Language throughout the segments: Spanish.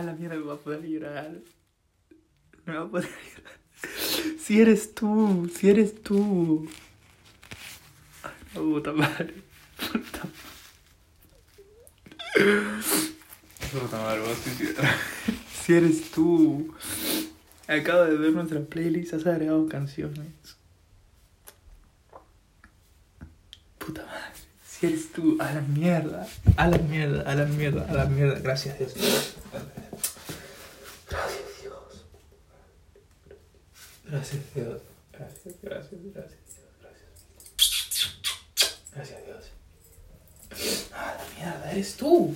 A la mierda me va a poder llorar. Me va a poder llorar. Si eres tú, si eres tú. Ay, la puta madre. Puta madre. Puta madre, voy a suicidar. Si eres tú. Acabo de ver nuestra playlist, has agregado canciones. Puta madre. Si eres tú, a la mierda. A la mierda, a la mierda, a la mierda. Gracias, Dios. Gracias, Dios. Gracias, Dios. Gracias, gracias, gracias, Dios. Gracias. Gracias, Dios. A la mierda, eres tú.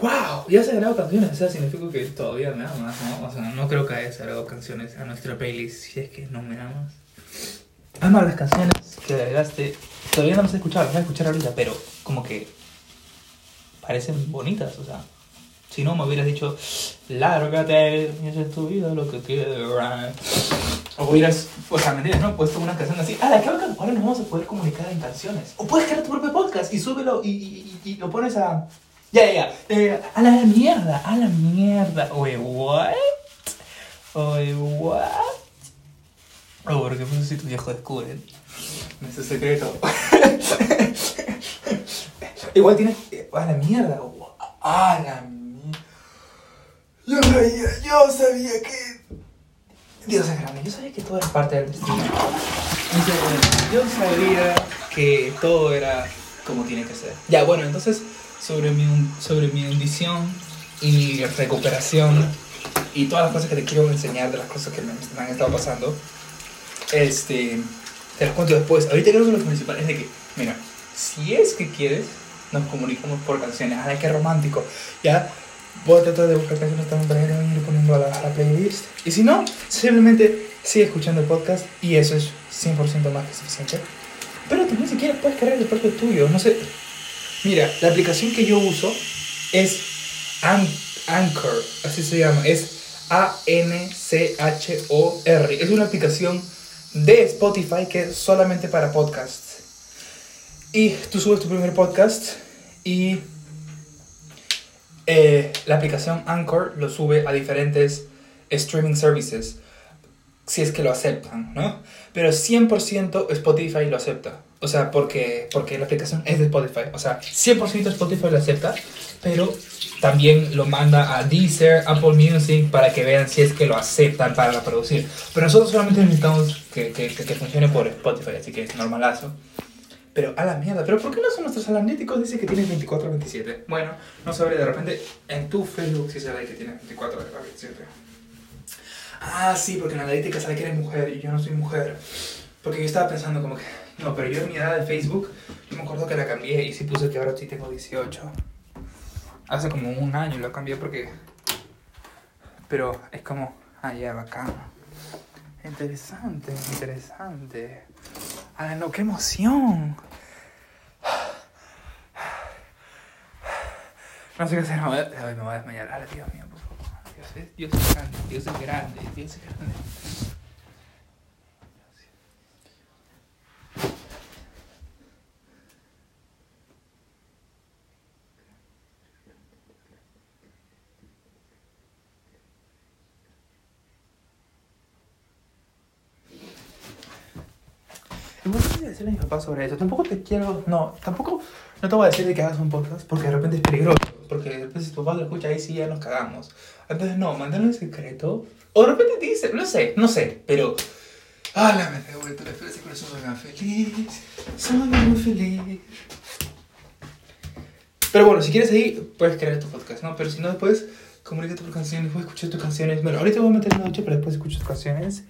¡Wow! Ya se grabado canciones, o sea, significa que todavía me amas, ¿no? O sea, no creo que hayas agregado canciones a nuestra playlist si es que no me amas. Ama las canciones que agregaste. Todavía no las he escuchado, las voy a escuchar ahorita, pero como que parecen bonitas, o sea. Si no, me hubieras dicho, lárgate, esa es tu vida, lo que quieras. O hubieras, o sea, ¿me entiendes, no? Puesto una canción así, ah, la que ahora nos vamos a poder comunicar en canciones. O puedes crear tu propio podcast y súbelo y, y, y, lo pones a. Ya, ya, ya. Eh, a la mierda, a la mierda. Oye, what? Oye, what? Oh, porque pues si tu viejo descubren. Ese secreto. Igual tienes. A la mierda. A la mierda. Yo sabía, yo sabía que. Dios es grande. Yo sabía que todo era parte del destino. Yo sabía que todo era como tiene que ser. Ya, bueno, entonces sobre mi, sobre mi hundición y recuperación y todas las cosas que te quiero enseñar de las cosas que me han estado pasando. Este, te las cuento después. Ahorita creo que lo principal es de que, mira, si es que quieres, nos comunicamos por canciones. Ay, qué romántico. Ya, voy a tratar de buscar canciones también para ir poniendo a la, a la playlist. Y si no, simplemente sigue escuchando el podcast y eso es 100% más que suficiente. Pero también si quieres puedes crear el propio tuyo. No sé, Mira, la aplicación que yo uso es Anchor, así se llama, es A-N-C-H-O-R. Es una aplicación de Spotify que es solamente para podcasts. Y tú subes tu primer podcast y eh, la aplicación Anchor lo sube a diferentes streaming services, si es que lo aceptan, ¿no? Pero 100% Spotify lo acepta. O sea, porque, porque la aplicación es de Spotify. O sea, 100% Spotify lo acepta, pero también lo manda a Deezer, Apple Music, para que vean si es que lo aceptan para reproducir. Pero nosotros solamente necesitamos que, que, que, funcione por Spotify, así que es normalazo. Pero a la mierda, ¿pero por qué no son nuestros analíticos? Dice que tiene 24 o 27. Bueno, no sabré, de repente en tu Facebook sí se que tiene 24 o 27. Ah, sí, porque en analítica sale que eres mujer y yo no soy mujer. Porque yo estaba pensando como que no, pero yo en mi edad de Facebook, yo me acuerdo que la cambié y sí puse que ahora sí tengo 18. Hace como un año lo cambié porque... Pero es como... Ah, ya, bacán. Interesante, interesante. Ah, no, qué emoción. No sé qué hacer, me voy a, desmayar. Ahora, Dios mío, por favor. Dios es, Dios es grande, Dios es grande, Dios es grande. No voy a decirle a mi papá sobre eso. Tampoco te quiero. No, tampoco. No te voy a decir de que hagas un podcast porque de repente es peligroso. Porque después si tu papá lo escucha ahí sí ya nos cagamos. Entonces, no, manténlo en secreto. O de repente te dice, no sé, no sé, pero. ¡Ah, la me he vuelto la ese corazón muy feliz! Soy muy feliz. Pero bueno, si quieres ahí, puedes crear tu podcast, ¿no? Pero si no, después comunícate por canciones, puedes escuchar tus canciones. Bueno, ahorita voy a meter en la noche, pero después escucho tus canciones.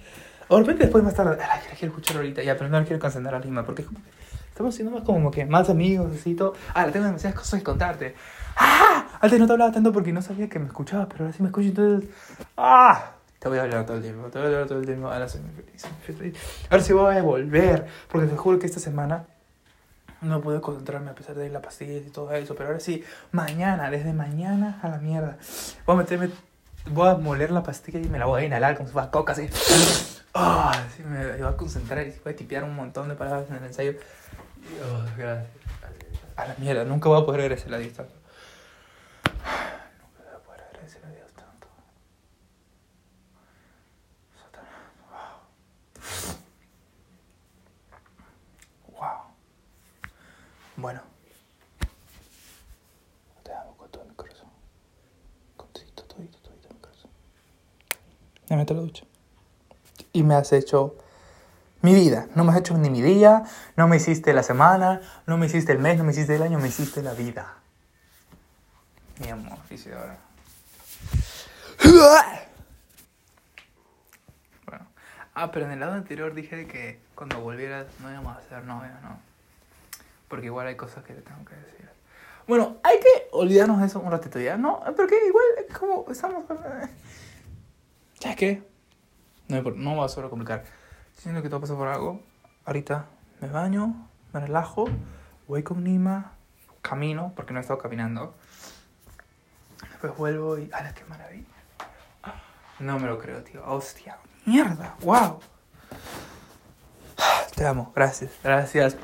O de repente después más tarde, la quiero escuchar ahorita, ya, pero no quiero concentrar a Lima, porque es como estamos siendo más como que más amigos, así todo. Ah, tengo demasiadas cosas que contarte. ¡Ah! Antes no te hablaba tanto porque no sabía que me escuchabas, pero ahora sí me escucho, entonces. ¡Ah! Te voy a hablar todo el tiempo, te voy a hablar todo el tiempo. Ahora soy muy feliz, muy feliz. Ahora sí voy a volver, porque te juro que esta semana no pude concentrarme a pesar de la pastilla y todo eso, pero ahora sí, mañana, desde mañana a la mierda. Voy a meterme, voy a moler la pastilla y me la voy a inhalar como si fuera coca, así. Oh, sí, me iba a concentrar y voy a tipear un montón de palabras en el ensayo. Dios, gracias. A la mierda, nunca voy a poder agradecer a Dios tanto. Nunca voy a poder agradecer a Dios tanto. Satanás, wow. Wow. Bueno. Te amo con todo mi corazón. Con todo, todo, todo, todo mi. Ya. Me has hecho mi vida. No me has hecho ni mi día, no me hiciste la semana, no me hiciste el mes, no me hiciste el año, me hiciste la vida. Mi amor, dice ahora. Bueno. Ah, pero en el lado anterior dije que cuando volvieras no íbamos a ser novios, ¿no? Porque igual hay cosas que te tengo que decir. Bueno, hay que olvidarnos de eso un ratito ya, ¿no? Porque igual como estamos... ¿Sabes qué? No no va a sobrecomplicar. Siento que todo pasa por algo. Ahorita me baño, me relajo, voy con Nima, camino, porque no he estado caminando. Después vuelvo y... ¡Hala, qué maravilla! No me lo creo, tío. ¡Hostia! ¡Mierda! ¡Wow! Te amo. Gracias. Gracias.